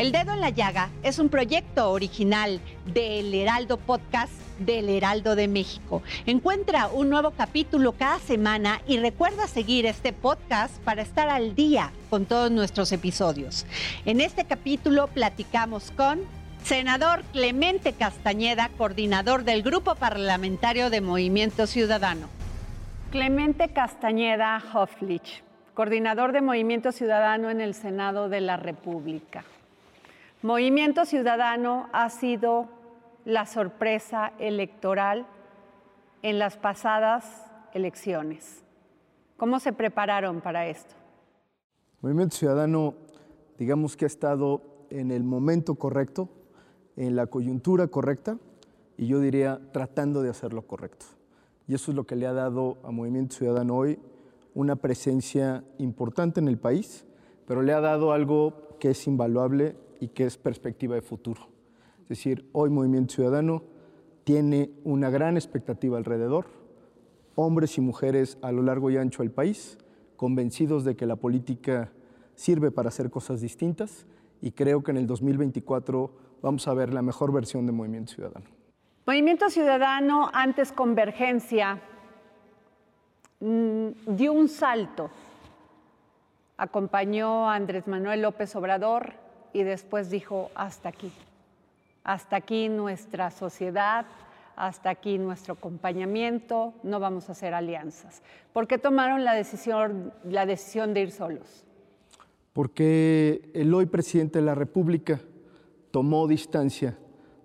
El Dedo en la Llaga es un proyecto original del Heraldo Podcast del Heraldo de México. Encuentra un nuevo capítulo cada semana y recuerda seguir este podcast para estar al día con todos nuestros episodios. En este capítulo platicamos con senador Clemente Castañeda, coordinador del Grupo Parlamentario de Movimiento Ciudadano. Clemente Castañeda Hoflich, coordinador de Movimiento Ciudadano en el Senado de la República. Movimiento Ciudadano ha sido la sorpresa electoral en las pasadas elecciones. ¿Cómo se prepararon para esto? Movimiento Ciudadano, digamos que ha estado en el momento correcto, en la coyuntura correcta, y yo diría tratando de hacer lo correcto. Y eso es lo que le ha dado a Movimiento Ciudadano hoy una presencia importante en el país, pero le ha dado algo que es invaluable y que es perspectiva de futuro. Es decir, hoy Movimiento Ciudadano tiene una gran expectativa alrededor, hombres y mujeres a lo largo y ancho del país, convencidos de que la política sirve para hacer cosas distintas y creo que en el 2024 vamos a ver la mejor versión de Movimiento Ciudadano. Movimiento Ciudadano, antes Convergencia, mm, dio un salto. Acompañó a Andrés Manuel López Obrador y después dijo, hasta aquí, hasta aquí nuestra sociedad, hasta aquí nuestro acompañamiento, no vamos a hacer alianzas. ¿Por qué tomaron la decisión, la decisión de ir solos? Porque el hoy presidente de la República tomó distancia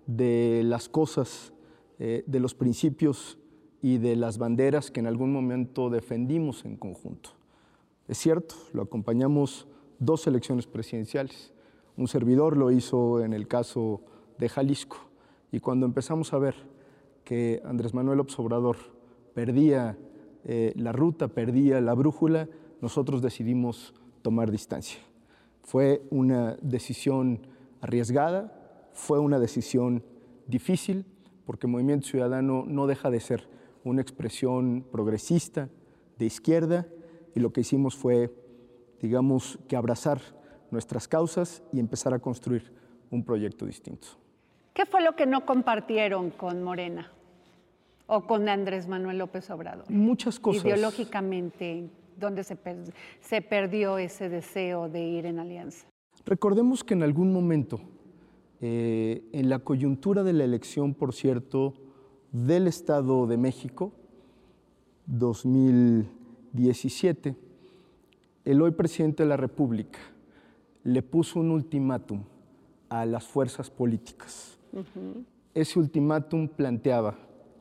de las cosas, eh, de los principios y de las banderas que en algún momento defendimos en conjunto. Es cierto, lo acompañamos dos elecciones presidenciales. Un servidor lo hizo en el caso de Jalisco. Y cuando empezamos a ver que Andrés Manuel López Obrador perdía eh, la ruta, perdía la brújula, nosotros decidimos tomar distancia. Fue una decisión arriesgada, fue una decisión difícil, porque Movimiento Ciudadano no deja de ser una expresión progresista, de izquierda, y lo que hicimos fue, digamos, que abrazar nuestras causas y empezar a construir un proyecto distinto. ¿Qué fue lo que no compartieron con Morena o con Andrés Manuel López Obrador? Muchas cosas. Ideológicamente, ¿dónde se, per se perdió ese deseo de ir en alianza? Recordemos que en algún momento, eh, en la coyuntura de la elección, por cierto, del Estado de México, 2017, el hoy presidente de la República le puso un ultimátum a las fuerzas políticas. Ese ultimátum planteaba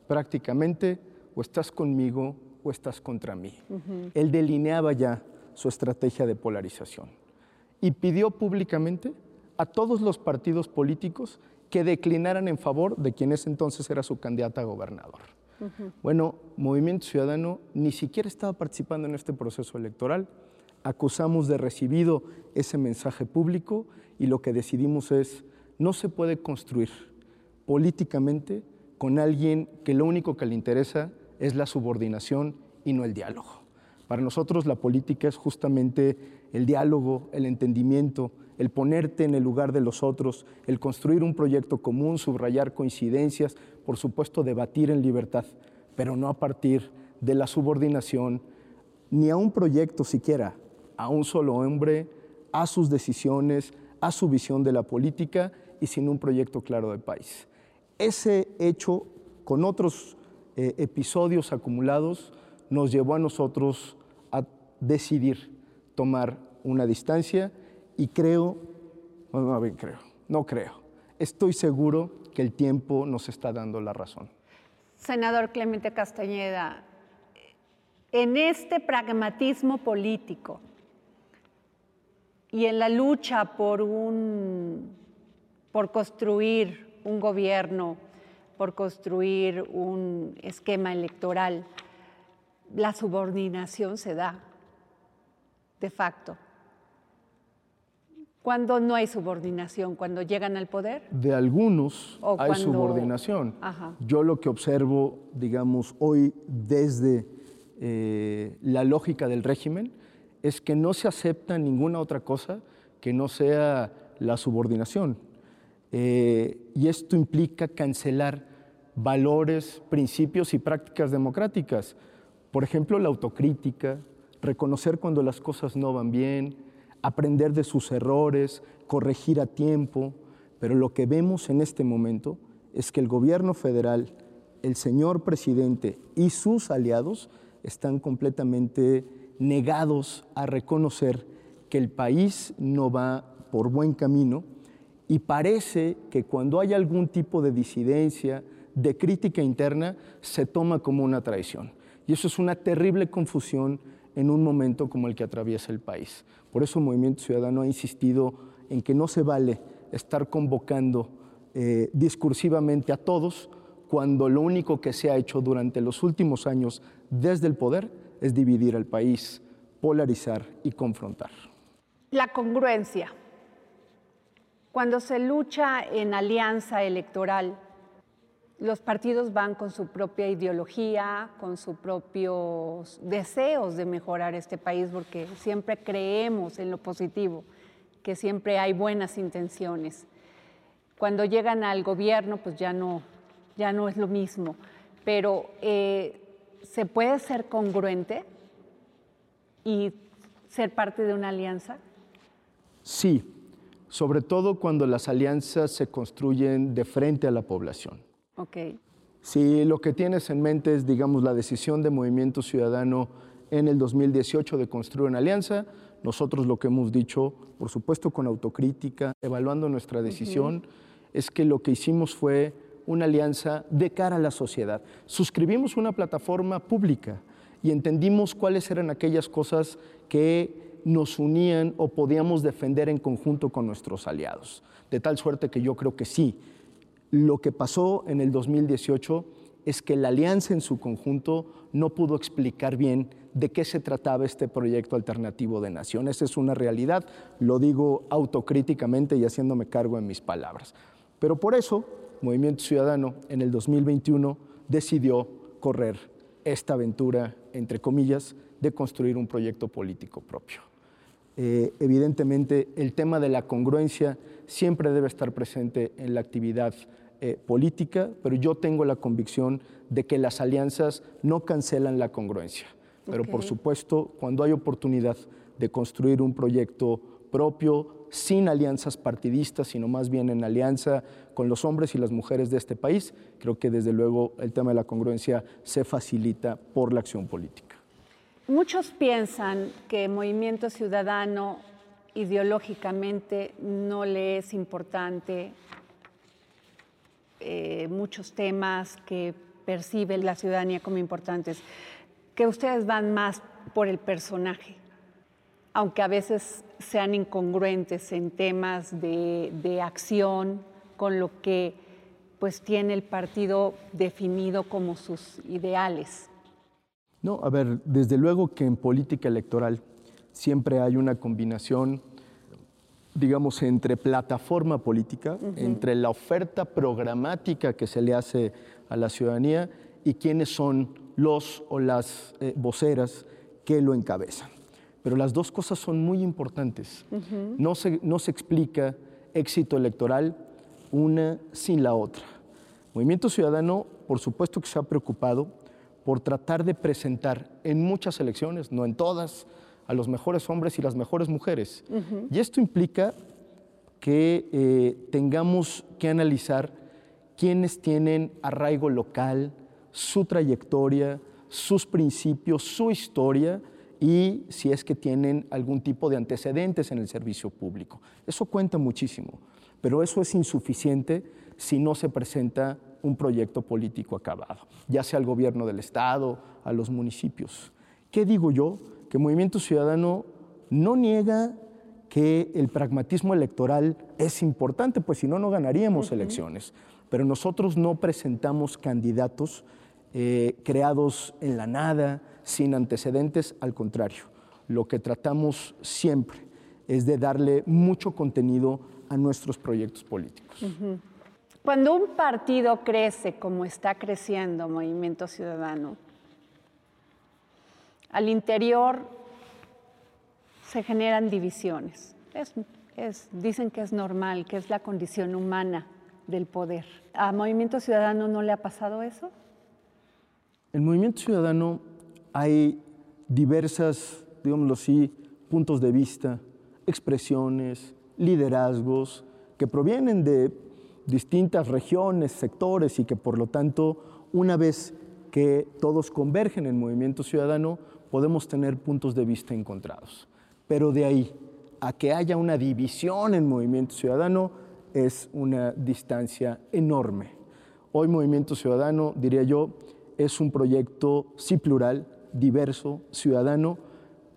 prácticamente o estás conmigo o estás contra mí. Él delineaba ya su estrategia de polarización y pidió públicamente a todos los partidos políticos que declinaran en favor de quien ese entonces era su candidata a gobernador. Bueno, Movimiento Ciudadano ni siquiera estaba participando en este proceso electoral. Acusamos de recibido ese mensaje público y lo que decidimos es, no se puede construir políticamente con alguien que lo único que le interesa es la subordinación y no el diálogo. Para nosotros la política es justamente el diálogo, el entendimiento, el ponerte en el lugar de los otros, el construir un proyecto común, subrayar coincidencias, por supuesto debatir en libertad, pero no a partir de la subordinación ni a un proyecto siquiera, a un solo hombre, a sus decisiones, a su visión de la política y sin un proyecto claro de país. Ese hecho, con otros eh, episodios acumulados, nos llevó a nosotros a decidir tomar una distancia y creo, no, no creo, no creo, estoy seguro que el tiempo nos está dando la razón. Senador Clemente Castañeda, en este pragmatismo político y en la lucha por, un, por construir un gobierno, por construir un esquema electoral, la subordinación se da de facto. Cuando no hay subordinación, cuando llegan al poder. De algunos O hay cuando- subordinación. Ajá. Yo lo que observo, digamos, hoy desde eh, la lógica del régimen es que no se acepta ninguna otra cosa que no sea la subordinación. Eh, y esto implica cancelar valores, principios y prácticas democráticas. Por ejemplo, la autocrítica, reconocer cuando las cosas no van bien, aprender de sus errores, corregir a tiempo. Pero lo que vemos en este momento es que el gobierno federal, el señor presidente y sus aliados están completamente negados a reconocer que el país no va por buen camino y parece que cuando hay algún tipo de disidencia, de crítica interna, se toma como una traición. Y eso es una terrible confusión en un momento como el que atraviesa el país. Por eso Movimiento Ciudadano ha insistido en que no se vale estar convocando eh, discursivamente a todos cuando lo único que se ha hecho durante los últimos años desde el poder es dividir al país, polarizar y confrontar. La congruencia. Cuando se lucha en alianza electoral, los partidos van con su propia ideología, con sus propios deseos de mejorar este país, porque siempre creemos en lo positivo, que siempre hay buenas intenciones. Cuando llegan al gobierno, pues ya no, ya no es lo mismo. Pero eh, se puede ser congruente y ser parte de una alianza. Sí, sobre todo cuando las alianzas se construyen de frente a la población. Ok. Si lo que tienes en mente es, digamos, la decisión de Movimiento Ciudadano en el 2018 de construir una alianza, nosotros lo que hemos dicho, por supuesto con autocrítica, evaluando nuestra decisión, es que lo que hicimos fue una alianza de cara a la sociedad. Suscribimos una plataforma pública y entendimos cuáles eran aquellas cosas que nos unían o podíamos defender en conjunto con nuestros aliados. De tal suerte que yo creo que sí, lo que pasó en el 2018 es que la alianza en su conjunto no pudo explicar bien de qué se trataba este proyecto alternativo de nación. Esa es una realidad, lo digo autocríticamente y haciéndome cargo en mis palabras. Pero por eso, Movimiento Ciudadano en el 2021 decidió correr esta aventura, entre comillas, de construir un proyecto político propio. Eh, evidentemente, el tema de la congruencia siempre debe estar presente en la actividad eh, política, pero yo tengo la convicción de que las alianzas no cancelan la congruencia. Pero por Ok. supuesto, cuando hay oportunidad de construir un proyecto propio, sin alianzas partidistas, sino más bien en alianza con los hombres y las mujeres de este país, creo que desde luego el tema de la congruencia se facilita por la acción política. Muchos piensan que Movimiento Ciudadano ideológicamente no le es importante eh, muchos temas que percibe la ciudadanía como importantes, que ustedes van más por el personaje, aunque a veces sean incongruentes en temas de, de acción con lo que pues tiene el partido definido como sus ideales. No, a ver, desde luego que en política electoral siempre hay una combinación, digamos, entre plataforma política, entre la oferta programática que se le hace a la ciudadanía y quiénes son los o las eh, voceras que lo encabezan. Pero las dos cosas son muy importantes. no, se, no se explica éxito electoral una sin la otra. Movimiento Ciudadano, por supuesto que se ha preocupado por tratar de presentar en muchas elecciones, no en todas, a los mejores hombres y las mejores mujeres. Y esto implica que eh, tengamos que analizar quiénes tienen arraigo local, su trayectoria, sus principios, su historia y si es que tienen algún tipo de antecedentes en el servicio público. Eso cuenta muchísimo, pero eso es insuficiente si no se presenta un proyecto político acabado, ya sea al gobierno del Estado, a los municipios. ¿Qué digo yo? Que Movimiento Ciudadano no niega que el pragmatismo electoral es importante, pues si no, no ganaríamos elecciones. Pero nosotros no presentamos candidatos eh, creados en la nada, sin antecedentes, al contrario. Lo que tratamos siempre es de darle mucho contenido a nuestros proyectos políticos. Cuando un partido crece como está creciendo Movimiento Ciudadano, al interior se generan divisiones. dicen que es normal, que es la condición humana del poder. ¿A Movimiento Ciudadano no le ha pasado eso? En Movimiento Ciudadano hay diversas, digámoslo así, puntos de vista, expresiones, liderazgos que provienen de distintas regiones, sectores y que por lo tanto, una vez que todos convergen en Movimiento Ciudadano, podemos tener puntos de vista encontrados. Pero de ahí a que haya una división en Movimiento Ciudadano es una distancia enorme. Hoy Movimiento Ciudadano, diría yo, es un proyecto sí plural, diverso, ciudadano,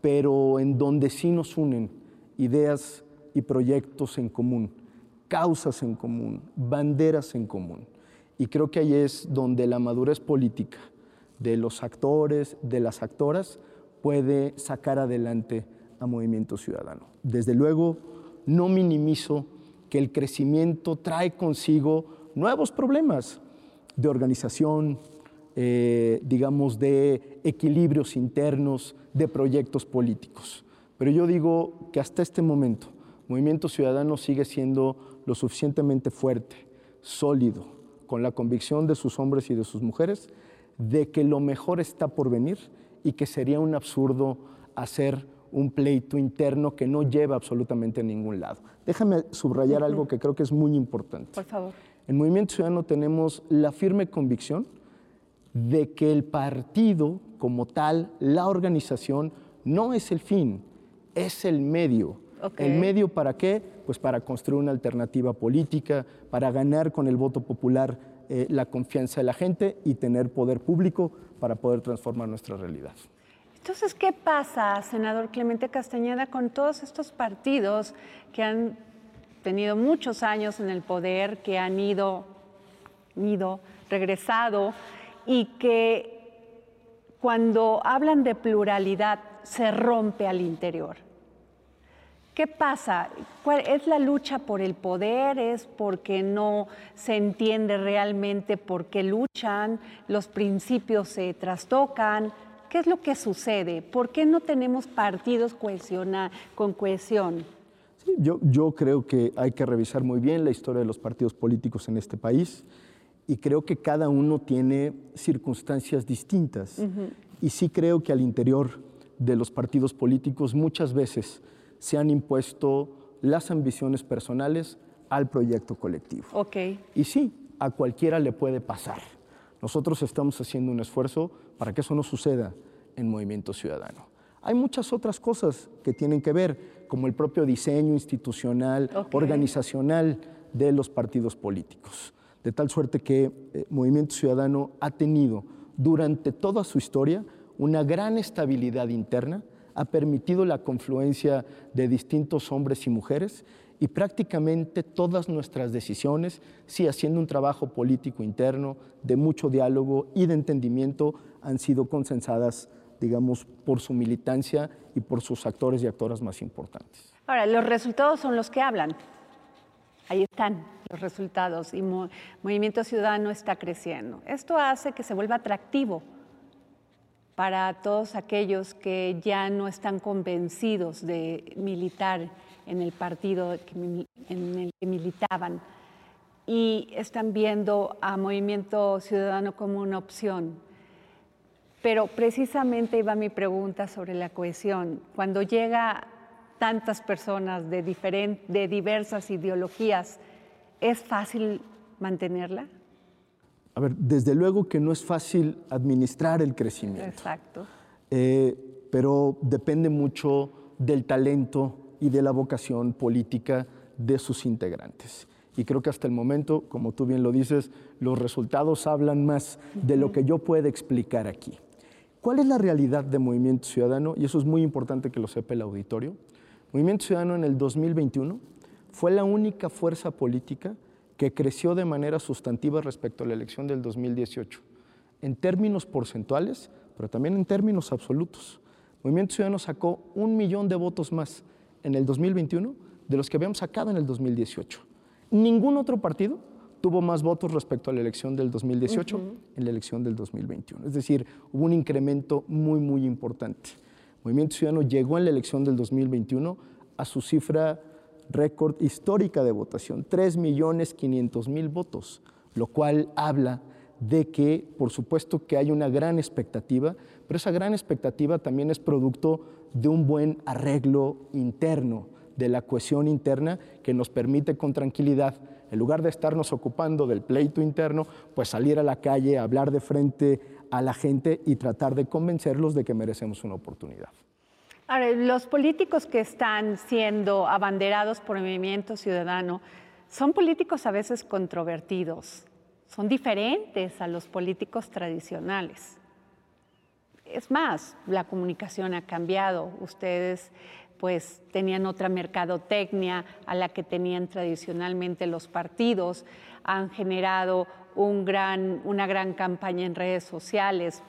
pero en donde sí nos unen ideas y proyectos en común, causas en común, banderas en común. Y creo que ahí es donde la madurez política de los actores, de las actoras, puede sacar adelante a Movimiento Ciudadano. Desde luego, no minimizo que el crecimiento trae consigo nuevos problemas de organización, eh, digamos, de equilibrios internos, de proyectos políticos. Pero yo digo que hasta este momento Movimiento Ciudadano sigue siendo lo suficientemente fuerte, sólido, con la convicción de sus hombres y de sus mujeres de que lo mejor está por venir y que sería un absurdo hacer un pleito interno que no lleva absolutamente a ningún lado. Déjame subrayar algo que creo que es muy importante. Por favor. En Movimiento Ciudadano tenemos la firme convicción de que el partido como tal, la organización, no es el fin, es el medio ¿El medio para qué? Pues para construir una alternativa política, para ganar con el voto popular eh, la confianza de la gente y tener poder público para poder transformar nuestra realidad. Entonces, ¿qué pasa, senador Clemente Castañeda, con todos estos partidos que han tenido muchos años en el poder, que han ido, ido regresado y que cuando hablan de pluralidad se rompe al interior? ¿Qué pasa? ¿Es la lucha por el poder? ¿Es porque no se entiende realmente por qué luchan? ¿Los principios se trastocan? ¿Qué es lo que sucede? ¿Por qué no tenemos partidos con cohesión? yo, yo creo que hay que revisar muy bien la historia de los partidos políticos en este país y creo que cada uno tiene circunstancias distintas. Y sí creo que al interior de los partidos políticos muchas veces se han impuesto las ambiciones personales al proyecto colectivo. Y sí, a cualquiera le puede pasar. Nosotros estamos haciendo un esfuerzo para que eso no suceda en Movimiento Ciudadano. Hay muchas otras cosas que tienen que ver, como el propio diseño institucional, organizacional de los partidos políticos. De tal suerte que eh, Movimiento Ciudadano ha tenido durante toda su historia una gran estabilidad interna, ha permitido la confluencia de distintos hombres y mujeres y prácticamente todas nuestras decisiones, sí haciendo un trabajo político interno de mucho diálogo y de entendimiento, han sido consensadas, digamos, por su militancia y por sus actores y actoras más importantes. Ahora, los resultados son los que hablan. Ahí están los resultados y Movimiento Ciudadano está creciendo. Esto hace que se vuelva atractivo para todos aquellos que ya no están convencidos de militar en el partido en el que militaban y están viendo a Movimiento Ciudadano como una opción. Pero precisamente iba mi pregunta sobre la cohesión. Cuando llega tantas personas de, de diversas ideologías, ¿es fácil mantenerla? A ver, desde luego que no es fácil administrar el crecimiento. Exacto. Eh, pero depende mucho del talento y de la vocación política de sus integrantes. Y creo que hasta el momento, como tú bien lo dices, los resultados hablan más de lo que yo pueda explicar aquí. ¿Cuál es la realidad de Movimiento Ciudadano? Y eso es muy importante que lo sepa el auditorio. Movimiento Ciudadano en el 2021 fue la única fuerza política que creció de manera sustantiva respecto a la elección del 2018, en términos porcentuales, pero también en términos absolutos. Movimiento Ciudadano sacó un millón de votos más en el 2021 de los que habíamos sacado en el 2018. Ningún otro partido tuvo más votos respecto a la elección del 2018 en la elección del 2021. Es decir, hubo un incremento muy, muy importante. Movimiento Ciudadano llegó en la elección del 2021 a su cifra récord histórica de votación, 3.500.000 votos, lo cual habla de que, por supuesto, que hay una gran expectativa, pero esa gran expectativa también es producto de un buen arreglo interno, de la cohesión interna que nos permite con tranquilidad, en lugar de estarnos ocupando del pleito interno, pues salir a la calle, hablar de frente a la gente y tratar de convencerlos de que merecemos una oportunidad. Los políticos que están siendo abanderados por el movimiento ciudadano son políticos a veces controvertidos, son diferentes a los políticos tradicionales. Es más, la comunicación ha cambiado. Ustedes pues tenían otra mercadotecnia a la que tenían tradicionalmente los partidos, han generado una gran campaña en redes sociales.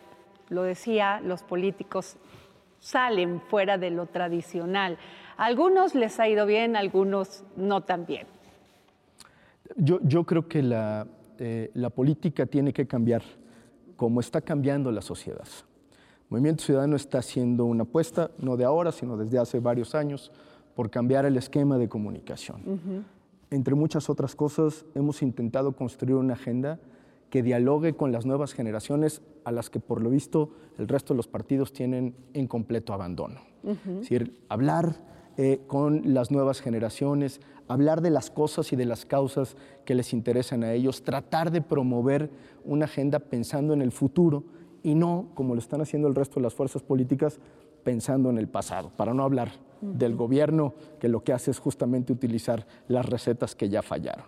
Lo decía, los políticos salen fuera de lo tradicional. A algunos les ha ido bien, a algunos no tan bien. Yo, yo creo que la, eh, la política tiene que cambiar como está cambiando la sociedad. Movimiento Ciudadano está haciendo una apuesta, no de ahora, sino desde hace varios años, por cambiar el esquema de comunicación. Entre muchas otras cosas, hemos intentado construir una agenda que dialogue con las nuevas generaciones a las que por lo visto el resto de los partidos tienen en completo abandono. Es decir, hablar eh, con las nuevas generaciones, hablar de las cosas y de las causas que les interesan a ellos, tratar de promover una agenda pensando en el futuro y no, como lo están haciendo el resto de las fuerzas políticas, pensando en el pasado, para no hablar del gobierno que lo que hace es justamente utilizar las recetas que ya fallaron.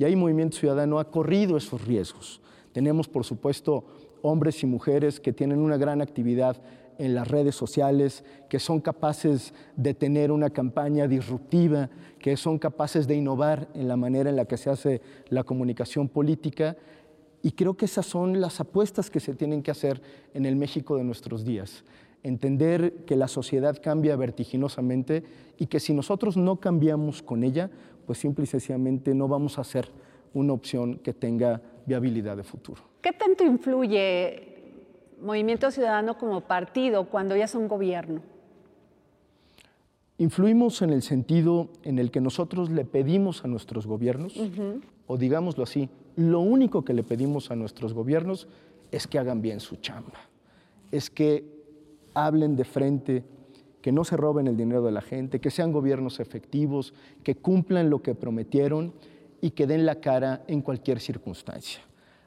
Y ahí Movimiento Ciudadano ha corrido esos riesgos. Tenemos, por supuesto, hombres y mujeres que tienen una gran actividad en las redes sociales, que son capaces de tener una campaña disruptiva, que son capaces de innovar en la manera en la que se hace la comunicación política y creo que esas son las apuestas que se tienen que hacer en el México de nuestros días. Entender que la sociedad cambia vertiginosamente y que si nosotros no cambiamos con ella, pues simple y sencillamente no vamos a ser una opción que tenga viabilidad de futuro. ¿Qué tanto influye Movimiento Ciudadano como partido cuando ya es un gobierno? Influimos en el sentido en el que nosotros le pedimos a nuestros gobiernos, o digámoslo así, lo único que le pedimos a nuestros gobiernos es que hagan bien su chamba, es que hablen de frente, que no se roben el dinero de la gente, que sean gobiernos efectivos, que cumplan lo que prometieron y que den la cara en cualquier circunstancia.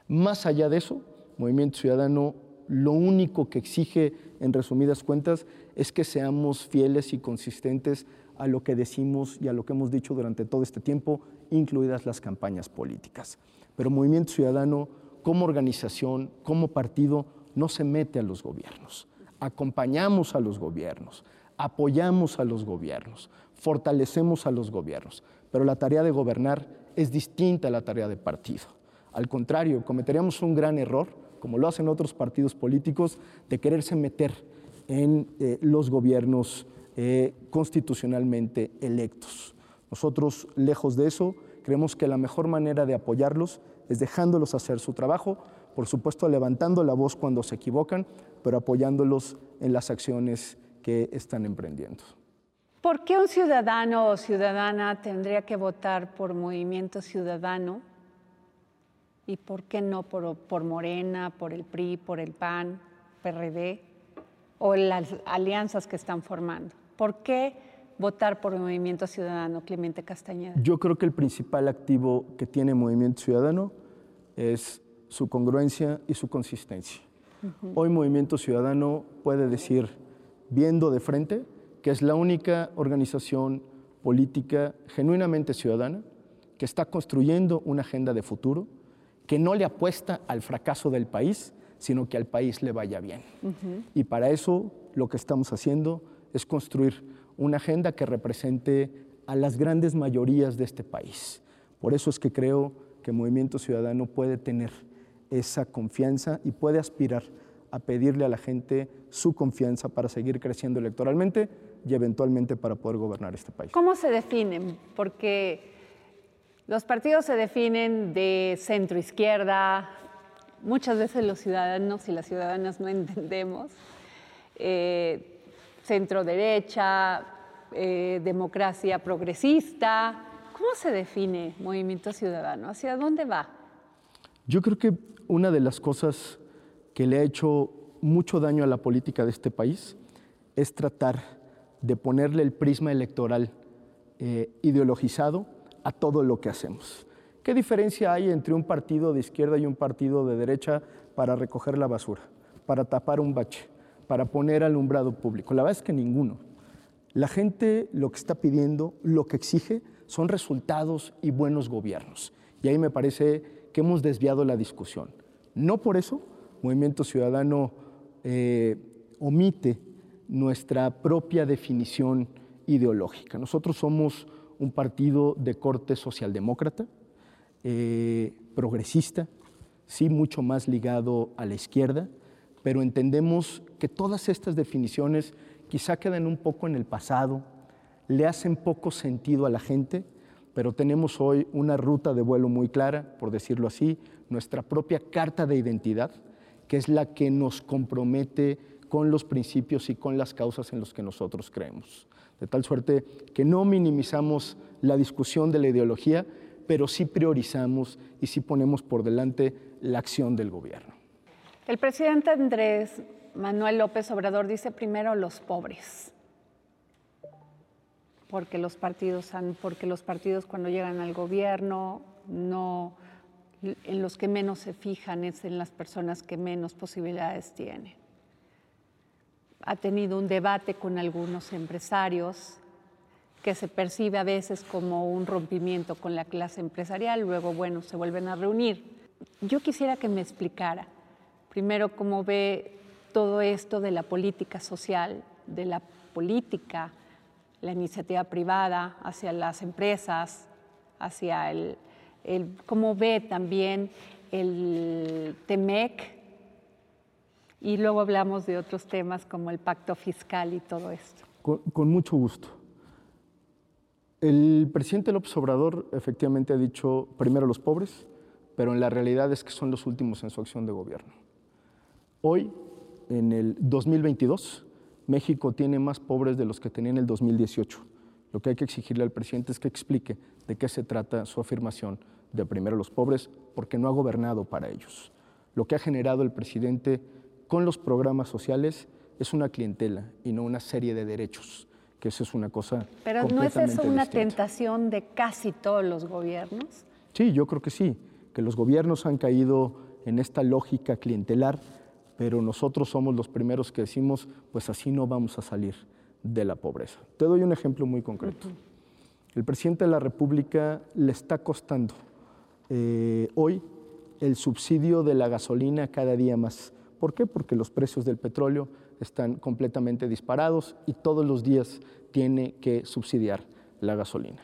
Más allá de eso, Movimiento Ciudadano lo único que exige, en resumidas cuentas, es que seamos fieles y consistentes a lo que decimos y a lo que hemos dicho durante todo este tiempo, incluidas las campañas políticas. Pero Movimiento Ciudadano, como organización, como partido, no se mete a los gobiernos. Acompañamos a los gobiernos, apoyamos a los gobiernos, fortalecemos a los gobiernos. Pero la tarea de gobernar es distinta a la tarea de partido. Al contrario, cometeríamos un gran error, como lo hacen otros partidos políticos, de quererse meter en eh, los gobiernos eh, constitucionalmente electos. Nosotros, lejos de eso, creemos que la mejor manera de apoyarlos es dejándolos hacer su trabajo, por supuesto levantando la voz cuando se equivocan, pero apoyándolos en las acciones que están emprendiendo. ¿Por qué un ciudadano o ciudadana tendría que votar por Movimiento Ciudadano? ¿Y por qué no por, por Morena, por el PRI, por el PAN, PRD o las alianzas que están formando? ¿Por qué votar por el Movimiento Ciudadano, Clemente Castañeda? Yo creo que el principal activo que tiene Movimiento Ciudadano es su congruencia y su consistencia. Hoy Movimiento Ciudadano puede decir, viendo de frente, que es la única organización política genuinamente ciudadana que está construyendo una agenda de futuro, que no le apuesta al fracaso del país, sino que al país le vaya bien. Y para eso lo que estamos haciendo es construir una agenda que represente a las grandes mayorías de este país. Por eso es que creo que Movimiento Ciudadano puede tener esa confianza y puede aspirar a pedirle a la gente su confianza para seguir creciendo electoralmente y eventualmente para poder gobernar este país. ¿Cómo se definen? Porque los partidos se definen de centro izquierda, muchas veces los ciudadanos y las ciudadanas no entendemos, eh, centro derecha, eh, democracia progresista. ¿Cómo se define Movimiento Ciudadano? ¿Hacia dónde va? Yo creo que una de las cosas que le ha hecho mucho daño a la política de este país es tratar de ponerle el prisma electoral eh, ideologizado a todo lo que hacemos. ¿Qué diferencia hay entre un partido de izquierda y un partido de derecha para recoger la basura, para tapar un bache, para poner alumbrado público? La verdad es que ninguno. La gente lo que está pidiendo, lo que exige, son resultados y buenos gobiernos. Y ahí me parece que hemos desviado la discusión. No por eso Movimiento Ciudadano eh, omite nuestra propia definición ideológica. Nosotros somos un partido de corte socialdemócrata, eh, progresista, sí mucho más ligado a la izquierda, pero entendemos que todas estas definiciones quizá quedan un poco en el pasado, le hacen poco sentido a la gente, pero tenemos hoy una ruta de vuelo muy clara, por decirlo así, nuestra propia carta de identidad, que es la que nos compromete con los principios y con las causas en los que nosotros creemos. De tal suerte que no minimizamos la discusión de la ideología, pero sí priorizamos y sí ponemos por delante la acción del gobierno. El presidente Andrés Manuel López Obrador dice primero los pobres, porque los partidos, porque los partidos cuando llegan al gobierno no en los que menos se fijan es en las personas que menos posibilidades tienen. Ha tenido un debate con algunos empresarios que se percibe a veces como un rompimiento con la clase empresarial, luego, bueno, se vuelven a reunir. Yo quisiera que me explicara, primero, cómo ve todo esto de la política social, de la política, la iniciativa privada hacia las empresas, hacia el, cómo ve también el TEMEC, y luego hablamos de otros temas como el pacto fiscal y todo esto. Con, mucho gusto. El presidente López Obrador efectivamente ha dicho primero los pobres, pero en la realidad es que son los últimos en su acción de gobierno. Hoy, en el 2022, México tiene más pobres de los que tenía en el 2018. Lo que hay que exigirle al presidente es que explique de qué se trata su afirmación de primero los pobres, porque no ha gobernado para ellos. Lo que ha generado el presidente con los programas sociales es una clientela y no una serie de derechos, que eso es una cosa. Pero ¿no es eso una tentación de casi todos los gobiernos? Sí, yo creo que sí, que los gobiernos han caído en esta lógica clientelar, pero nosotros somos los primeros que decimos, pues así no vamos a salir de la pobreza. Te doy un ejemplo muy concreto. El presidente de la República le está costando eh, hoy el subsidio de la gasolina cada día más. ¿Por qué? Porque los precios del petróleo están completamente disparados y todos los días tiene que subsidiar la gasolina.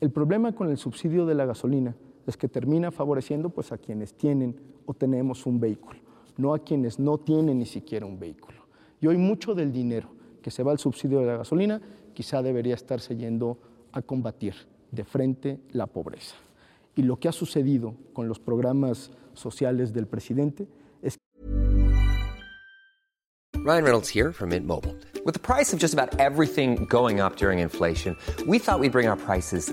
El problema con el subsidio de la gasolina es que termina favoreciendo pues, a quienes tienen o tenemos un vehículo, no a quienes no tienen ni siquiera un vehículo. Y hoy mucho del dinero que se va al subsidio de la gasolina quizá debería estarse yendo a combatir de frente la pobreza. Y lo que ha sucedido con los programas sociales del presidente es Ryan Reynolds here from Mint Mobile. With the price of just about everything going up during inflation, we thought we'd bring our prices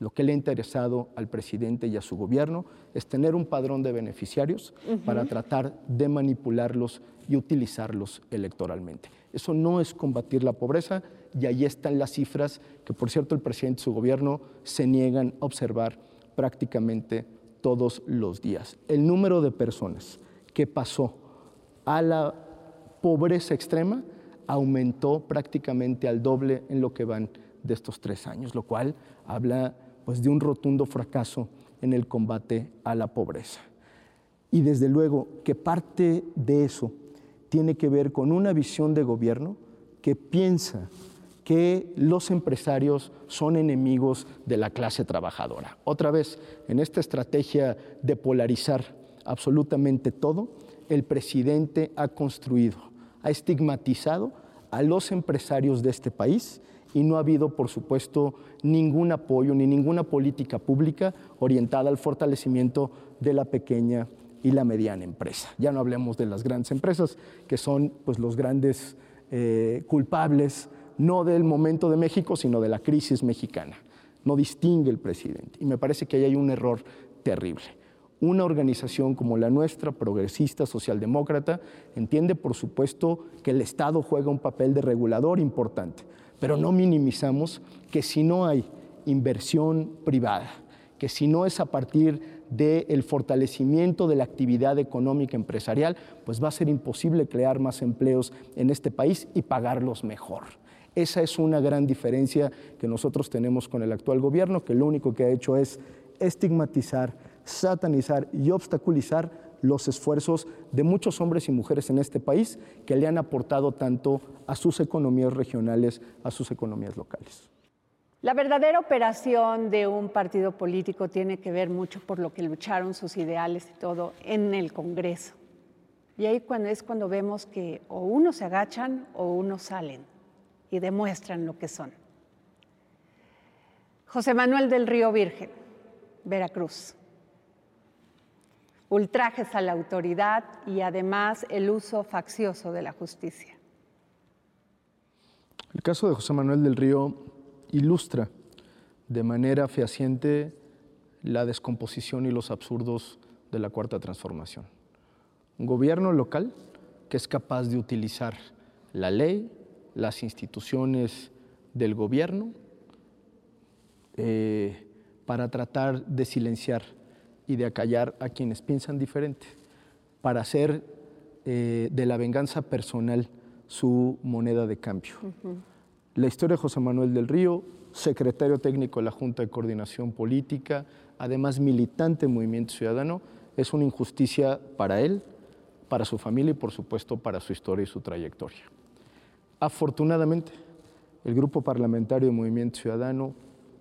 Lo que le ha interesado al presidente y a su gobierno es tener un padrón de beneficiarios para tratar de manipularlos y utilizarlos electoralmente. Eso no es combatir la pobreza y ahí están las cifras que, por cierto, el presidente y su gobierno se niegan a observar prácticamente todos los días. El número de personas que pasó a la pobreza extrema aumentó prácticamente al doble en lo que van de estos tres años, lo cual habla pues, de un rotundo fracaso en el combate a la pobreza. Y desde luego que parte de eso tiene que ver con una visión de gobierno que piensa que los empresarios son enemigos de la clase trabajadora. Otra vez, en esta estrategia de polarizar absolutamente todo, el presidente ha construido, ha estigmatizado a los empresarios de este país y no ha habido, por supuesto, ningún apoyo ni ninguna política pública orientada al fortalecimiento de la pequeña y la mediana empresa. Ya no hablemos de las grandes empresas, que son pues, los grandes eh, culpables, no del momento de México, sino de la crisis mexicana. No distingue el presidente. Y me parece que ahí hay un error terrible. Una organización como la nuestra, progresista, socialdemócrata, entiende, por supuesto, que el Estado juega un papel de regulador importante, pero no minimizamos que si no hay inversión privada, que si no es a partir del fortalecimiento de la actividad económica empresarial, pues va a ser imposible crear más empleos en este país y pagarlos mejor. Esa es una gran diferencia que nosotros tenemos con el actual gobierno, que lo único que ha hecho es estigmatizar, satanizar y obstaculizar los esfuerzos de muchos hombres y mujeres en este país que le han aportado tanto a sus economías regionales, a sus economías locales. La verdadera operación de un partido político tiene que ver mucho por lo que lucharon sus ideales y todo en el Congreso. Y ahí cuando es cuando vemos que o unos se agachan o unos salen y demuestran lo que son. José Manuel del Río Virgen, Veracruz. Ultrajes a la autoridad y además el uso faccioso de la justicia. El caso de José Manuel del Río ilustra de manera fehaciente la descomposición y los absurdos de la cuarta transformación. Un gobierno local que es capaz de utilizar la ley, las instituciones del gobierno, eh, para tratar de silenciar y de acallar a quienes piensan diferente, para hacer eh, de la venganza personal su moneda de cambio. La historia de José Manuel del Río, secretario técnico de la Junta de Coordinación Política, además militante del Movimiento Ciudadano, es una injusticia para él, para su familia y por supuesto para su historia y su trayectoria. Afortunadamente, el grupo parlamentario de Movimiento Ciudadano,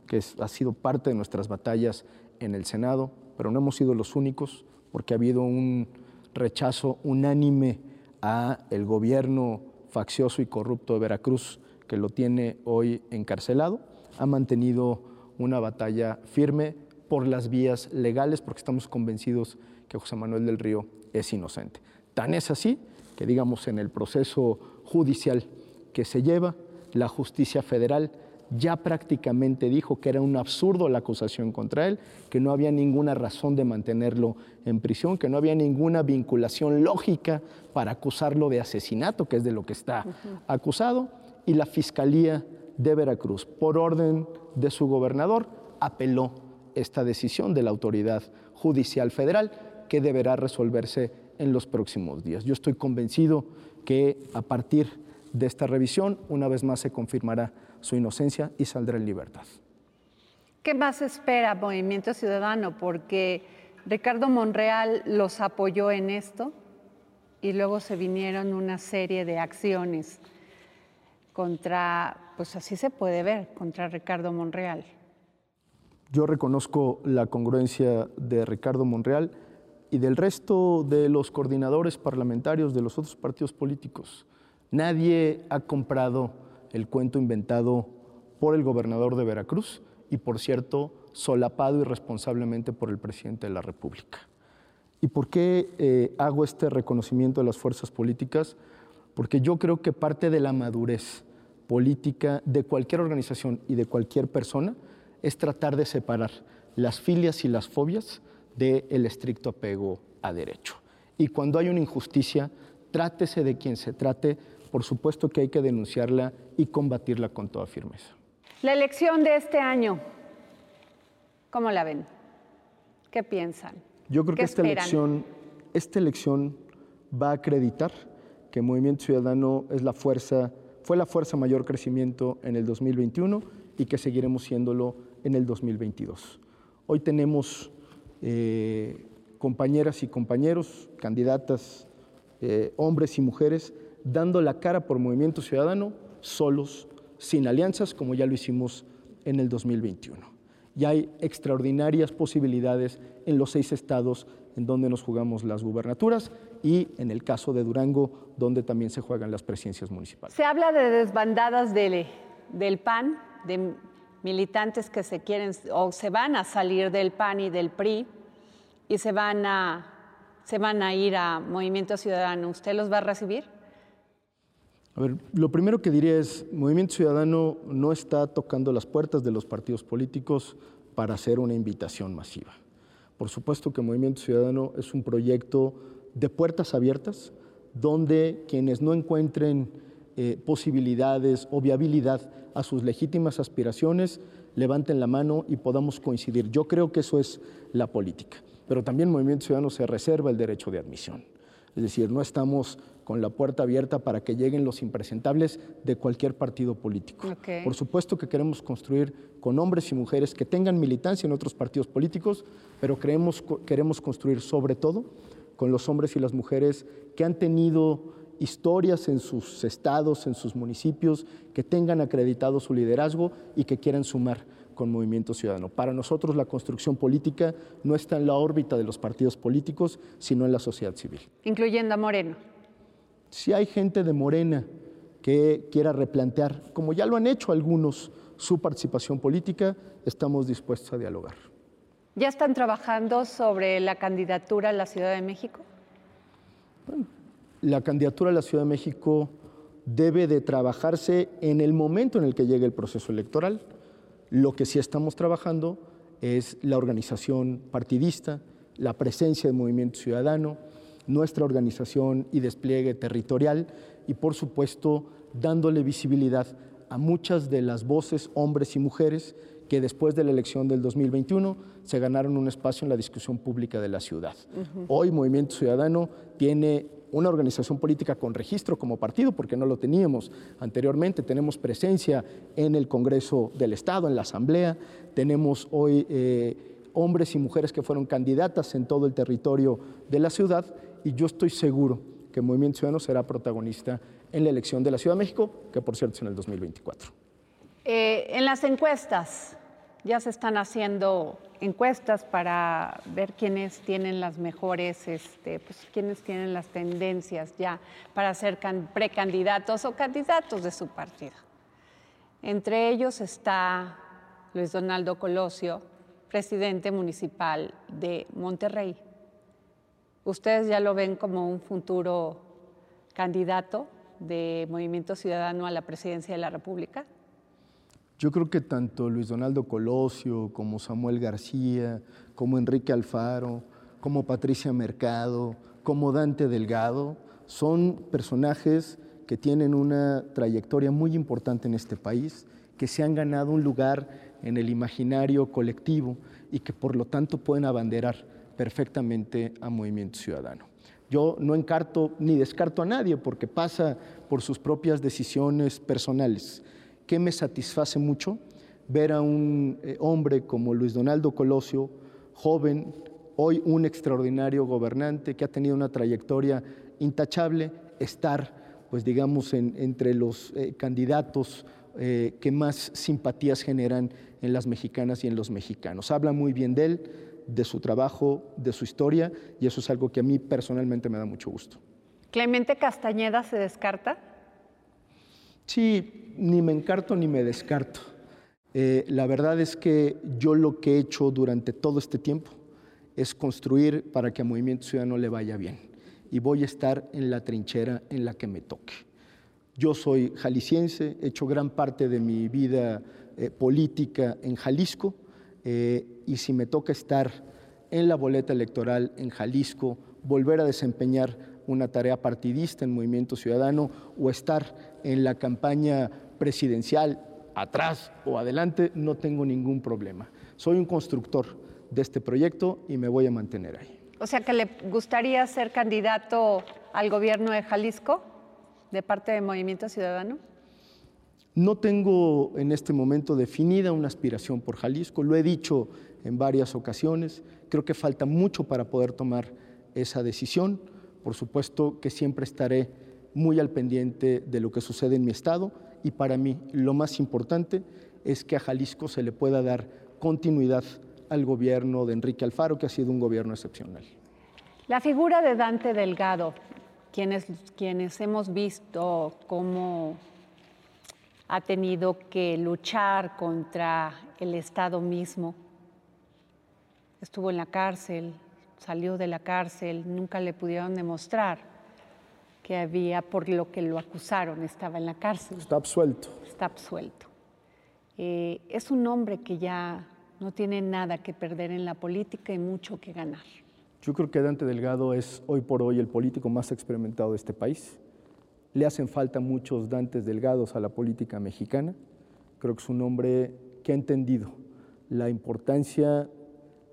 que ha sido parte de nuestras batallas en el Senado, pero no hemos sido los únicos, porque ha habido un rechazo unánime a el gobierno faccioso y corrupto de Veracruz que lo tiene hoy encarcelado, ha mantenido una batalla firme por las vías legales, porque estamos convencidos que José Manuel del Río es inocente. Tan es así que, digamos, en el proceso judicial que se lleva, la justicia federal ya prácticamente dijo que era un absurdo la acusación contra él, que no había ninguna razón de mantenerlo en prisión, que no había ninguna vinculación lógica para acusarlo de asesinato, que es de lo que está acusado, y la Fiscalía de Veracruz, por orden de su gobernador, apeló esta decisión de la autoridad judicial federal que deberá resolverse en los próximos días. Yo estoy convencido que a partir de esta revisión, una vez más se confirmará su inocencia y saldrá en libertad. ¿Qué más espera Movimiento Ciudadano? Porque Ricardo Monreal los apoyó en esto y luego se vinieron una serie de acciones contra, pues así se puede ver, contra Ricardo Monreal. Yo reconozco la congruencia de Ricardo Monreal y del resto de los coordinadores parlamentarios de los otros partidos políticos. Nadie ha comprado el cuento inventado por el gobernador de Veracruz y, por cierto, solapado irresponsablemente por el presidente de la República. ¿Y por qué eh, hago este reconocimiento de las fuerzas políticas? Porque yo creo que parte de la madurez política de cualquier organización y de cualquier persona es tratar de separar las filias y las fobias del estricto apego a derecho. Y cuando hay una injusticia, trátese de quien se trate, por supuesto que hay que denunciarla y combatirla con toda firmeza. La elección de este año, ¿cómo la ven? ¿Qué piensan? Yo creo que esta elección, esta elección va a acreditar que Movimiento Ciudadano es la fuerza, fue la fuerza mayor crecimiento en el 2021 y que seguiremos siéndolo en el 2022. Hoy tenemos eh, compañeras y compañeros, candidatas, eh, hombres y mujeres, dando la cara por Movimiento Ciudadano, solos, sin alianzas, como ya lo hicimos en el 2021. Y hay extraordinarias posibilidades en los seis estados en donde nos jugamos las gubernaturas y en el caso de Durango, donde también se juegan las presidencias municipales. Se habla de desbandadas del, del PAN, de militantes que se quieren o se van a salir del PAN y del PRI y se van a, se van a ir a Movimiento Ciudadano. ¿Usted los va a recibir? A ver, lo primero que diría es, Movimiento Ciudadano no está tocando las puertas de los partidos políticos para hacer una invitación masiva. Por supuesto que Movimiento Ciudadano es un proyecto de puertas abiertas, donde quienes no encuentren eh, posibilidades o viabilidad a sus legítimas aspiraciones, levanten la mano y podamos coincidir. Yo creo que eso es la política, pero también Movimiento Ciudadano se reserva el derecho de admisión. Es decir, no estamos con la puerta abierta para que lleguen los impresentables de cualquier partido político. Por supuesto que queremos construir con hombres y mujeres que tengan militancia en otros partidos políticos, pero creemos, queremos construir sobre todo con los hombres y las mujeres que han tenido historias en sus estados, en sus municipios, que tengan acreditado su liderazgo y que quieran sumar con Movimiento Ciudadano. Para nosotros la construcción política no está en la órbita de los partidos políticos, sino en la sociedad civil. Incluyendo a Moreno. Si hay gente de Morena que quiera replantear, como ya lo han hecho algunos, su participación política, estamos dispuestos a dialogar. ¿Ya están trabajando sobre la candidatura a la Ciudad de México? la candidatura a la Ciudad de México debe de trabajarse en el momento en el que llegue el proceso electoral. Lo que sí estamos trabajando es la organización partidista, la presencia del movimiento ciudadano, nuestra organización y despliegue territorial y por supuesto dándole visibilidad a muchas de las voces, hombres y mujeres, que después de la elección del 2021 se ganaron un espacio en la discusión pública de la ciudad. Hoy Movimiento Ciudadano tiene una organización política con registro como partido, porque no lo teníamos anteriormente. Tenemos presencia en el Congreso del Estado, en la Asamblea. Tenemos hoy eh, hombres y mujeres que fueron candidatas en todo el territorio de la ciudad y yo estoy seguro que Movimiento Ciudadano será protagonista en la elección de la Ciudad de México, que por cierto es en el 2024. Eh, en las encuestas, ya se están haciendo encuestas para ver quiénes tienen las mejores, este, pues quiénes tienen las tendencias ya para ser precandidatos o candidatos de su partido. Entre ellos está Luis Donaldo Colosio, presidente municipal de Monterrey. ¿Ustedes ya lo ven como un futuro candidato de Movimiento Ciudadano a la presidencia de la República? Yo creo que tanto Luis Donaldo Colosio, como Samuel García, como Enrique Alfaro, como Patricia Mercado, como Dante Delgado, son personajes que tienen una trayectoria muy importante en este país, que se han ganado un lugar en el imaginario colectivo y que por lo tanto pueden abanderar perfectamente a Movimiento Ciudadano. Yo no encarto ni descarto a nadie porque pasa por sus propias decisiones personales que me satisface mucho ver a un eh, hombre como Luis Donaldo Colosio, joven, hoy un extraordinario gobernante que ha tenido una trayectoria intachable, estar, pues digamos, entre los eh, candidatos eh, que más simpatías generan en las mexicanas y en los mexicanos. Habla muy bien de él, de su trabajo, de su historia, y eso es algo que a mí personalmente me da mucho gusto. ¿Clemente Castañeda se descarta? Sí, ni me encarto ni me descarto. Eh, la verdad es que yo lo que he hecho durante todo este tiempo es construir para que a Movimiento Ciudadano le vaya bien. Y voy a estar en la trinchera en la que me toque. Yo soy jalisciense, he hecho gran parte de mi vida eh, política en Jalisco eh, y si me toca estar en la boleta electoral en Jalisco, volver a desempeñar una tarea partidista en Movimiento Ciudadano o estar en la campaña presidencial atrás o adelante, no tengo ningún problema. Soy un constructor de este proyecto y me voy a mantener ahí. O sea, que le gustaría ser candidato al gobierno de Jalisco de parte de Movimiento Ciudadano. No tengo en este momento definida una aspiración por Jalisco, lo he dicho en varias ocasiones, creo que falta mucho para poder tomar esa decisión, por supuesto que siempre estaré muy al pendiente de lo que sucede en mi estado. Y para mí lo más importante es que a Jalisco se le pueda dar continuidad al gobierno de Enrique Alfaro, que ha sido un gobierno excepcional. La figura de Dante Delgado, quienes, quienes hemos visto cómo ha tenido que luchar contra el Estado mismo, estuvo en la cárcel, salió de la cárcel, nunca le pudieron demostrar que había, por lo que lo acusaron, estaba en la cárcel. Está absuelto. Está absuelto. Eh, es un hombre que ya no tiene nada que perder en la política y mucho que ganar. Yo creo que Dante Delgado es hoy por hoy el político más experimentado de este país. Le hacen falta muchos Dantes Delgados a la política mexicana. Creo que es un hombre que ha entendido la importancia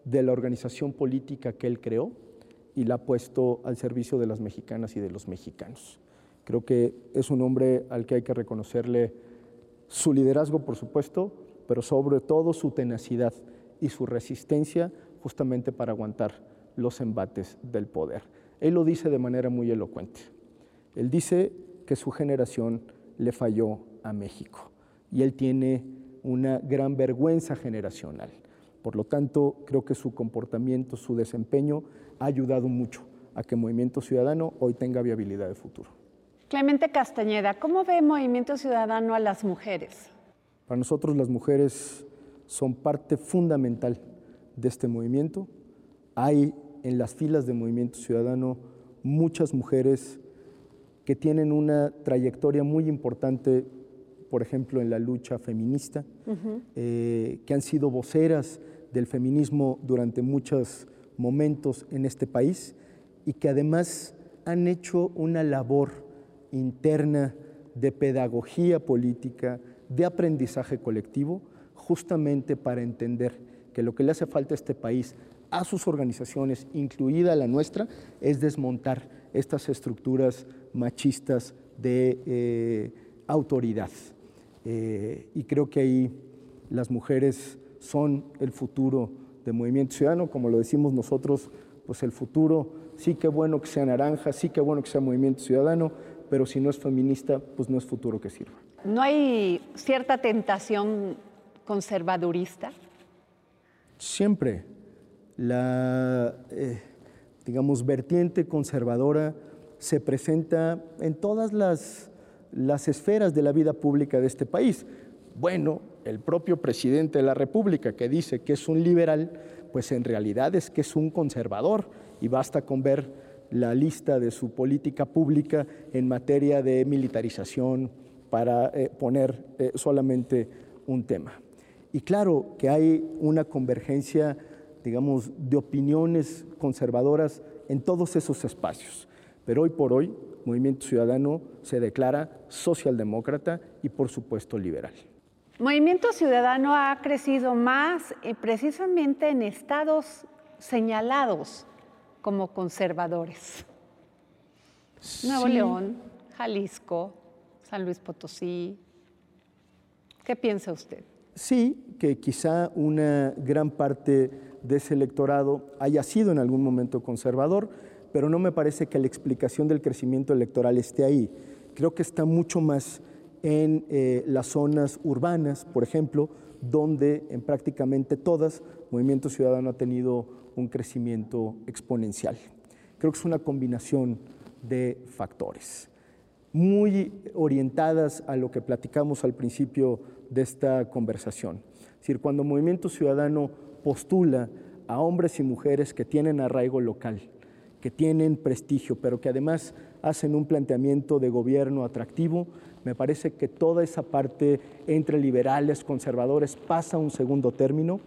de la organización política que él creó y la ha puesto al servicio de las mexicanas y de los mexicanos. Creo que es un hombre al que hay que reconocerle su liderazgo, por supuesto, pero sobre todo su tenacidad y su resistencia justamente para aguantar los embates del poder. Él lo dice de manera muy elocuente. Él dice que su generación le falló a México y él tiene una gran vergüenza generacional. Por lo tanto, creo que su comportamiento, su desempeño ha ayudado mucho a que Movimiento Ciudadano hoy tenga viabilidad de futuro. Clemente Castañeda, ¿cómo ve Movimiento Ciudadano a las mujeres? Para nosotros las mujeres son parte fundamental de este movimiento. Hay en las filas de Movimiento Ciudadano muchas mujeres que tienen una trayectoria muy importante, por ejemplo, en la lucha feminista, eh, que han sido voceras del feminismo durante muchos momentos en este país y que además han hecho una labor interna de pedagogía política, de aprendizaje colectivo, justamente para entender que lo que le hace falta a este país, a sus organizaciones, incluida la nuestra, es desmontar estas estructuras machistas de eh, autoridad. Eh, y creo que ahí las mujeres son el futuro del movimiento ciudadano, como lo decimos nosotros, pues el futuro, sí que bueno que sea naranja, sí que bueno que sea movimiento ciudadano, pero si no es feminista, pues no es futuro que sirva. ¿No hay cierta tentación conservadurista? Siempre. La, eh, digamos, vertiente conservadora se presenta en todas las, las esferas de la vida pública de este país. Bueno, el propio presidente de la República que dice que es un liberal, pues en realidad es que es un conservador y basta con ver la lista de su política pública en materia de militarización, para eh, poner eh, solamente un tema. Y claro que hay una convergencia, digamos, de opiniones conservadoras en todos esos espacios. Pero hoy por hoy, Movimiento Ciudadano se declara socialdemócrata y, por supuesto, liberal. Movimiento Ciudadano ha crecido más y precisamente en estados señalados como conservadores. Nuevo León, Jalisco, San Luis Potosí. ¿Qué piensa usted? Sí, que quizá una gran parte de ese electorado haya sido en algún momento conservador, pero no me parece que la explicación del crecimiento electoral esté ahí. Creo que está mucho más en eh, las zonas urbanas, por ejemplo, donde en prácticamente todas Movimiento Ciudadano ha tenido un crecimiento exponencial. Creo que es una combinación de factores muy orientadas a lo que platicamos al principio de esta conversación. Es decir, cuando Movimiento Ciudadano postula a hombres y mujeres que tienen arraigo local, que tienen prestigio, pero que además hacen un planteamiento de gobierno atractivo, Me parece que toda esa parte entre liberales, conservadores, pasa a un segundo término,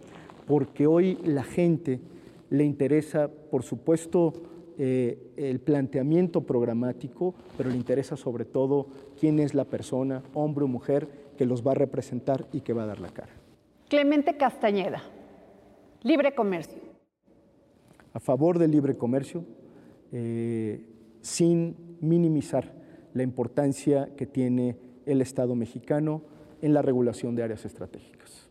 porque hoy la gente le interesa, por supuesto, eh, el planteamiento programático, pero le interesa sobre todo quién es la persona, hombre o mujer, que los va a representar y que va a dar la cara. Clemente Castañeda, libre comercio. A favor del libre comercio, eh, sin minimizar la importancia que tiene el Estado mexicano en la regulación de áreas estratégicas.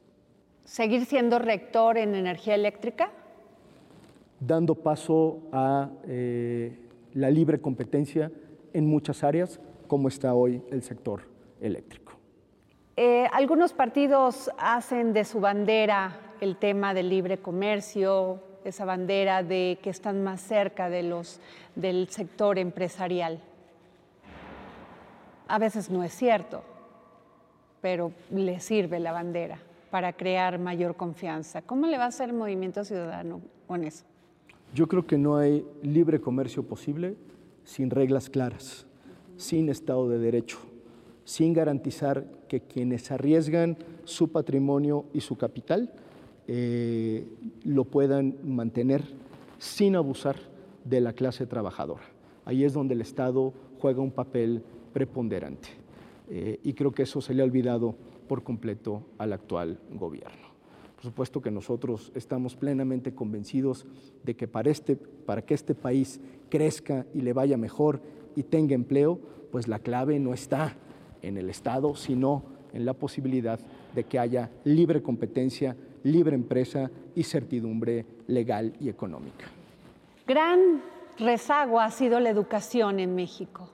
¿Seguir siendo rector en energía eléctrica? dando paso a eh, la libre competencia en muchas áreas, como está hoy el sector eléctrico. Eh, algunos partidos hacen de su bandera el tema del libre comercio, esa bandera de que están más cerca de los, del sector empresarial. A veces no es cierto, pero le sirve la bandera para crear mayor confianza. ¿Cómo le va a hacer el Movimiento Ciudadano con eso? Yo creo que no hay libre comercio posible sin reglas claras, sin Estado de Derecho, sin garantizar que quienes arriesgan su patrimonio y su capital eh, lo puedan mantener sin abusar de la clase trabajadora. Ahí es donde el Estado juega un papel preponderante. Eh, y creo que eso se le ha olvidado por completo al actual gobierno. Por supuesto que nosotros estamos plenamente convencidos de que para, este, para que este país crezca y le vaya mejor y tenga empleo, pues la clave no está en el Estado, sino en la posibilidad de que haya libre competencia, libre empresa y certidumbre legal y económica. Gran rezago ha sido la educación en México.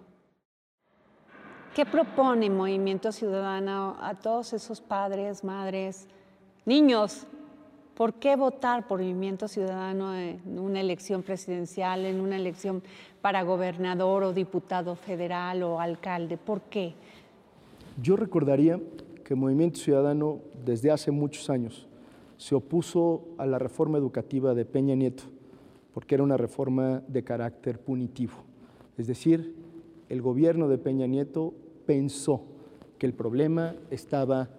¿Qué propone Movimiento Ciudadano a todos esos padres, madres, Niños, ¿por qué votar por Movimiento Ciudadano en una elección presidencial, en una elección para gobernador o diputado federal o alcalde? ¿Por qué? Yo recordaría que Movimiento Ciudadano desde hace muchos años se opuso a la reforma educativa de Peña Nieto, porque era una reforma de carácter punitivo. Es decir, el gobierno de Peña Nieto pensó que el problema estaba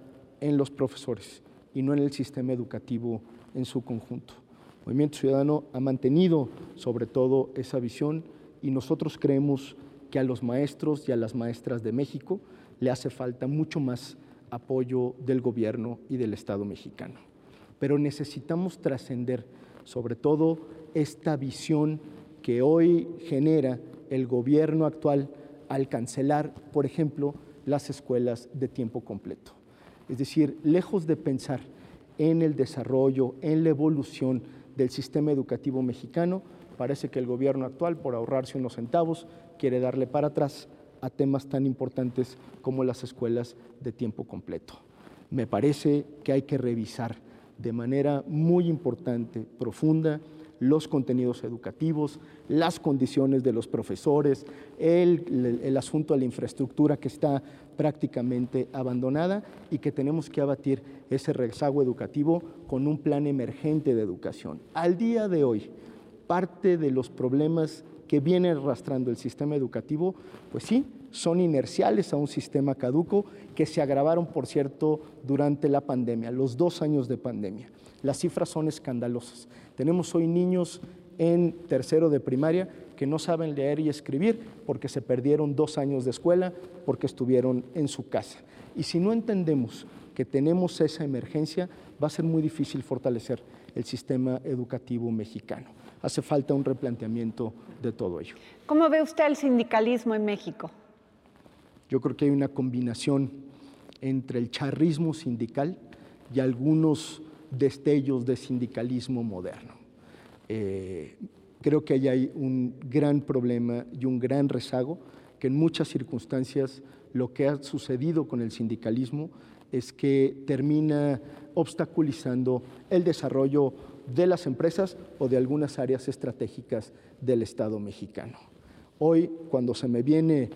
en los profesores y no en el sistema educativo en su conjunto. El Movimiento Ciudadano ha mantenido sobre todo esa visión y nosotros creemos que a los maestros y a las maestras de México le hace falta mucho más apoyo del gobierno y del Estado mexicano. Pero necesitamos trascender sobre todo esta visión que hoy genera el gobierno actual al cancelar, por ejemplo, las escuelas de tiempo completo. Es decir, lejos de pensar en el desarrollo, en la evolución del sistema educativo mexicano, parece que el gobierno actual, por ahorrarse unos centavos, quiere darle para atrás a temas tan importantes como las escuelas de tiempo completo. Me parece que hay que revisar de manera muy importante, profunda, los contenidos educativos, las condiciones de los profesores, el, asunto de la infraestructura que está prácticamente abandonada y que tenemos que abatir ese rezago educativo con un plan emergente de educación. Al día de hoy, parte de los problemas que viene arrastrando el sistema educativo, pues sí, son inerciales a un sistema caduco que se agravaron, por cierto, durante la pandemia, los dos años de pandemia. Las cifras son escandalosas. Tenemos hoy niños en tercero de primaria que no saben leer y escribir porque se perdieron dos años de escuela, porque estuvieron en su casa. Y si no entendemos que tenemos esa emergencia, va a ser muy difícil fortalecer el sistema educativo mexicano. Hace falta un replanteamiento de todo ello. ¿Cómo ve usted el sindicalismo en México? Yo creo que hay una combinación entre el charrismo sindical y algunos destellos de sindicalismo moderno. Eh, creo que ahí hay un gran problema y un gran rezago que en muchas circunstancias lo que ha sucedido con el sindicalismo es que termina obstaculizando el desarrollo de las empresas o de algunas áreas estratégicas del Estado mexicano. Hoy, cuando se me viene,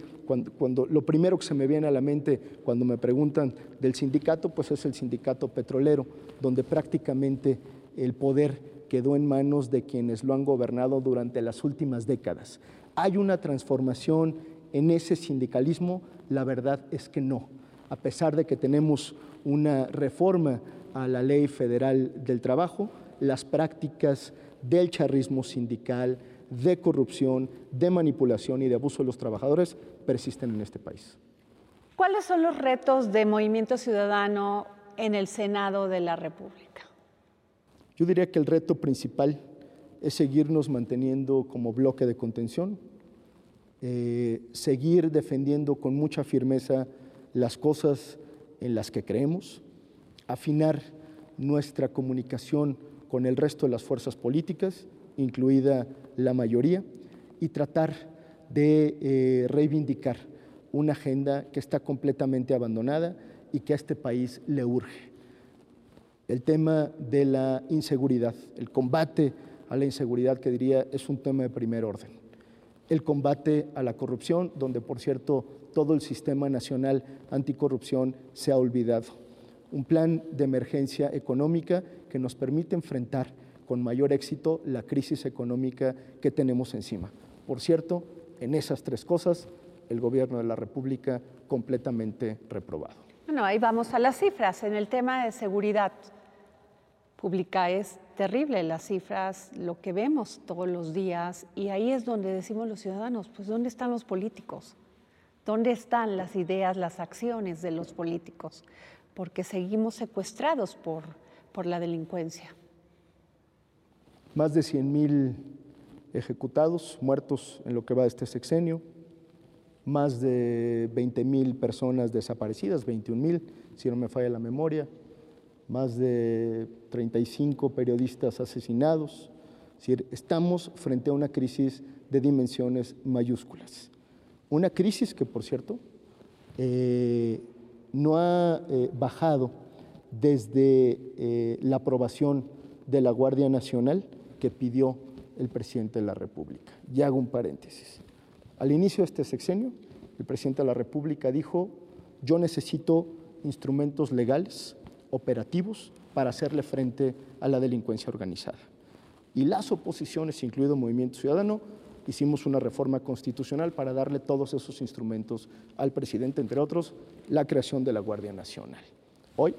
cuando, lo primero que se me viene a la mente cuando me preguntan del sindicato, pues es el sindicato petrolero, donde prácticamente el poder quedó en manos de quienes lo han gobernado durante las últimas décadas. Hay una transformación en ese sindicalismo La verdad es que no. A pesar de que tenemos una reforma a la ley federal del trabajo, las prácticas del charrismo sindical, de corrupción, de manipulación y de abuso de los trabajadores persisten en este país. ¿Cuáles son los retos de Movimiento Ciudadano en el Senado de la República? Yo diría que el reto principal es seguirnos manteniendo como bloque de contención, eh, seguir defendiendo con mucha firmeza las cosas en las que creemos, afinar nuestra comunicación con el resto de las fuerzas políticas, incluida la mayoría, y tratar de eh, reivindicar una agenda que está completamente abandonada y que a este país le urge. El tema de la inseguridad, el combate a la inseguridad que diría es un tema de primer orden. El combate a la corrupción, donde por cierto todo el sistema nacional anticorrupción se ha olvidado. Un plan de emergencia económica que nos permite enfrentar con mayor éxito la crisis económica que tenemos encima. Por cierto, en esas tres cosas, el gobierno de la República completamente reprobado. Bueno, ahí vamos a las cifras. En el tema de seguridad pública es terrible las cifras, lo que vemos todos los días, y ahí es donde decimos los ciudadanos, pues ¿dónde están los políticos? ¿Dónde están las ideas, las acciones de los políticos? Porque seguimos secuestrados por, por la delincuencia más de 100 mil ejecutados, muertos en lo que va de este sexenio, más de 20 mil personas desaparecidas, 21 mil, si no me falla la memoria, más de 35 periodistas asesinados. Es decir, estamos frente a una crisis de dimensiones mayúsculas. Una crisis que, por cierto, eh, no ha eh, bajado desde eh, la aprobación de la Guardia Nacional que pidió el presidente de la República. Y hago un paréntesis. Al inicio de este sexenio, el presidente de la República dijo, yo necesito instrumentos legales, operativos, para hacerle frente a la delincuencia organizada. Y las oposiciones, incluido Movimiento Ciudadano, hicimos una reforma constitucional para darle todos esos instrumentos al presidente, entre otros, la creación de la Guardia Nacional. Hoy,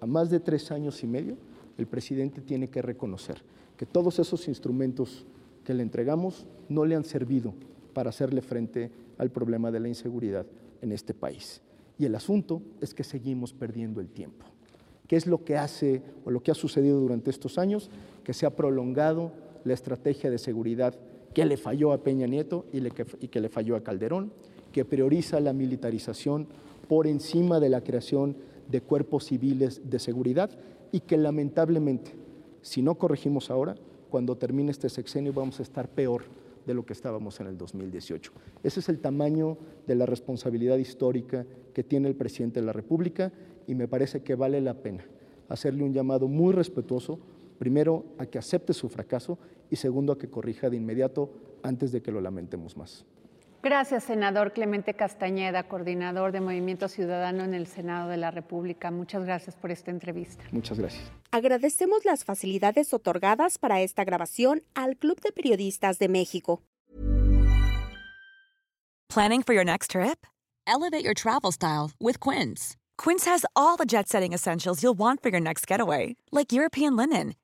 a más de tres años y medio, el presidente tiene que reconocer que todos esos instrumentos que le entregamos no le han servido para hacerle frente al problema de la inseguridad en este país. Y el asunto es que seguimos perdiendo el tiempo. ¿Qué es lo que hace o lo que ha sucedido durante estos años? Que se ha prolongado la estrategia de seguridad que le falló a Peña Nieto y, que le falló a Calderón, que prioriza la militarización por encima de la creación de cuerpos civiles de seguridad y que lamentablemente si no corregimos ahora, cuando termine este sexenio vamos a estar peor de lo que estábamos en el 2018. Ese es el tamaño de la responsabilidad histórica que tiene el presidente de la República y me parece que vale la pena hacerle un llamado muy respetuoso, primero a que acepte su fracaso y segundo a que corrija de inmediato antes de que lo lamentemos más. Gracias, senador Clemente Castañeda, coordinador de Movimiento Ciudadano en el Senado de la República. Muchas gracias por esta entrevista. Muchas gracias. Agradecemos las facilidades otorgadas para esta grabación al Club de Periodistas de México. Planning for your next trip? Elevate your travel style with Quince. Quince has all the jet-setting essentials you'll want for your next getaway, like European linen,